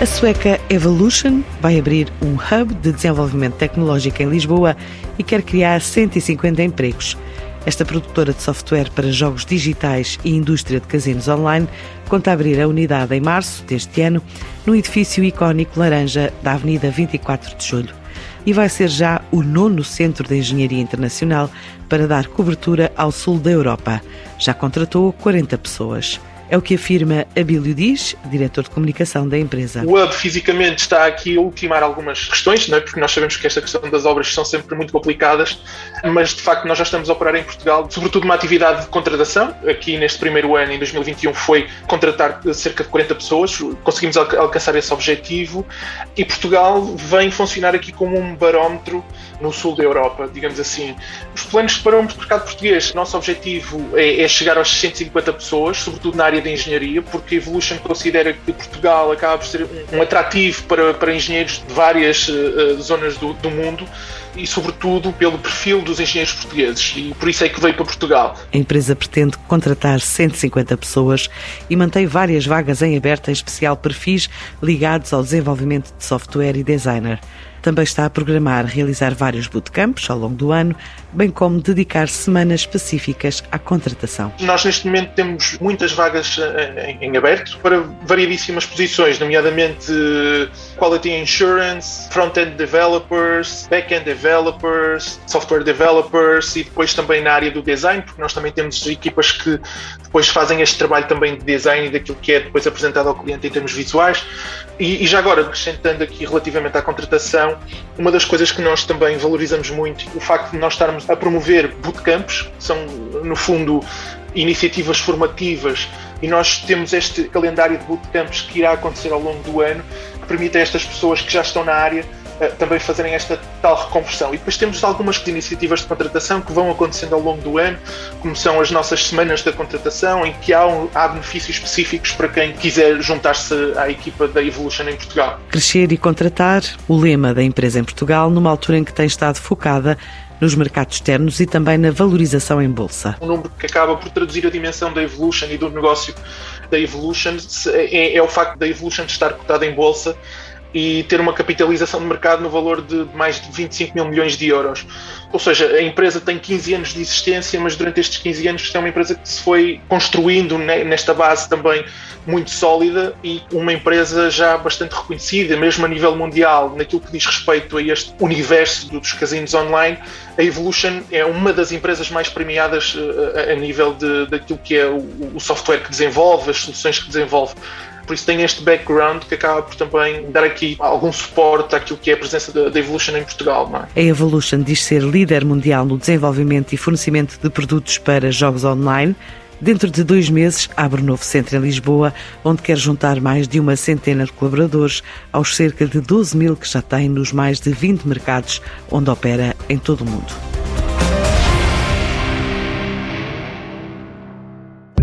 A sueca Evolution vai abrir um hub de desenvolvimento tecnológico em Lisboa e quer criar 150 empregos. Esta produtora de software para jogos digitais e indústria de casinos online conta abrir a unidade em março deste ano no edifício icónico laranja da Avenida 24 de Julho. E vai ser já o nono centro de engenharia internacional para dar cobertura ao sul da Europa. Já contratou 40 pessoas. É o que afirma Abílio Diz, diretor de comunicação da empresa. O hub fisicamente está aqui a ultimar algumas questões, não é? porque nós sabemos que esta questão das obras são sempre muito complicadas, mas de facto nós já estamos a operar em Portugal, sobretudo uma atividade de contratação. Aqui neste primeiro ano, em 2021, foi contratar cerca de 40 pessoas, conseguimos alcançar esse objetivo e Portugal vem funcionar aqui como um barómetro no sul da Europa, digamos assim. Os planos para o mercado português, nosso objetivo é, é chegar aos 150 pessoas, sobretudo na área área de engenharia, porque a Evolution considera que Portugal acaba por ser um, um atrativo para, para engenheiros de várias uh, zonas do, do mundo e, sobretudo, pelo perfil dos engenheiros portugueses. E por isso é que veio para Portugal. A empresa pretende contratar 150 pessoas e mantém várias vagas em aberto, em especial perfis ligados ao desenvolvimento de software e designer. Também está a programar realizar vários bootcamps ao longo do ano, bem como dedicar semanas específicas à contratação. Nós, neste momento, temos muitas vagas eh, em aberto para variedíssimas posições, nomeadamente eh, Quality Insurance, Front-End Developers, Back-End Developers, Software Developers e depois também na área do design, porque nós também temos equipas que depois fazem este trabalho também de design e daquilo que é depois apresentado ao cliente em termos visuais. E, e já agora, acrescentando aqui relativamente à contratação, uma das coisas que nós também valorizamos muito, o facto de nós estarmos a promover bootcamps, que são, no fundo, iniciativas formativas, e nós temos este calendário de bootcamps que irá acontecer ao longo do ano, que permite a estas pessoas que já estão na área eh, também fazerem esta tal reconversão. E depois temos algumas iniciativas de contratação que vão acontecendo ao longo do ano, como são as nossas semanas da contratação, em que há, um, há benefícios específicos para quem quiser juntar-se à equipa da Evolution em Portugal. Crescer e contratar, o lema da empresa em Portugal, numa altura em que tem estado focada nos mercados externos e também na valorização em bolsa. Um número que acaba por traduzir a dimensão da Evolution e do negócio da Evolution é, é o facto da Evolution estar cotada em bolsa e ter uma capitalização de mercado no valor de mais de 25 mil milhões de euros. Ou seja, a empresa tem 15 anos de existência, mas durante estes 15 anos é uma empresa que se foi construindo nesta base também muito sólida e uma empresa já bastante reconhecida, mesmo a nível mundial, naquilo que diz respeito a este universo dos casinos online. A Evolution é uma das empresas mais premiadas eh, a nível de, daquilo que é o software que desenvolve, as soluções que desenvolve. Por isso tem este background que acaba por também dar aqui algum suporte àquilo que é a presença da, Evolution em Portugal. É? A Evolution diz ser líder mundial no desenvolvimento e fornecimento de produtos para jogos online. Dentro de dois meses, abre um novo centro em Lisboa, onde quer juntar mais de uma centena de colaboradores aos cerca de 12 mil que já tem nos mais de 20 mercados onde opera em todo o mundo.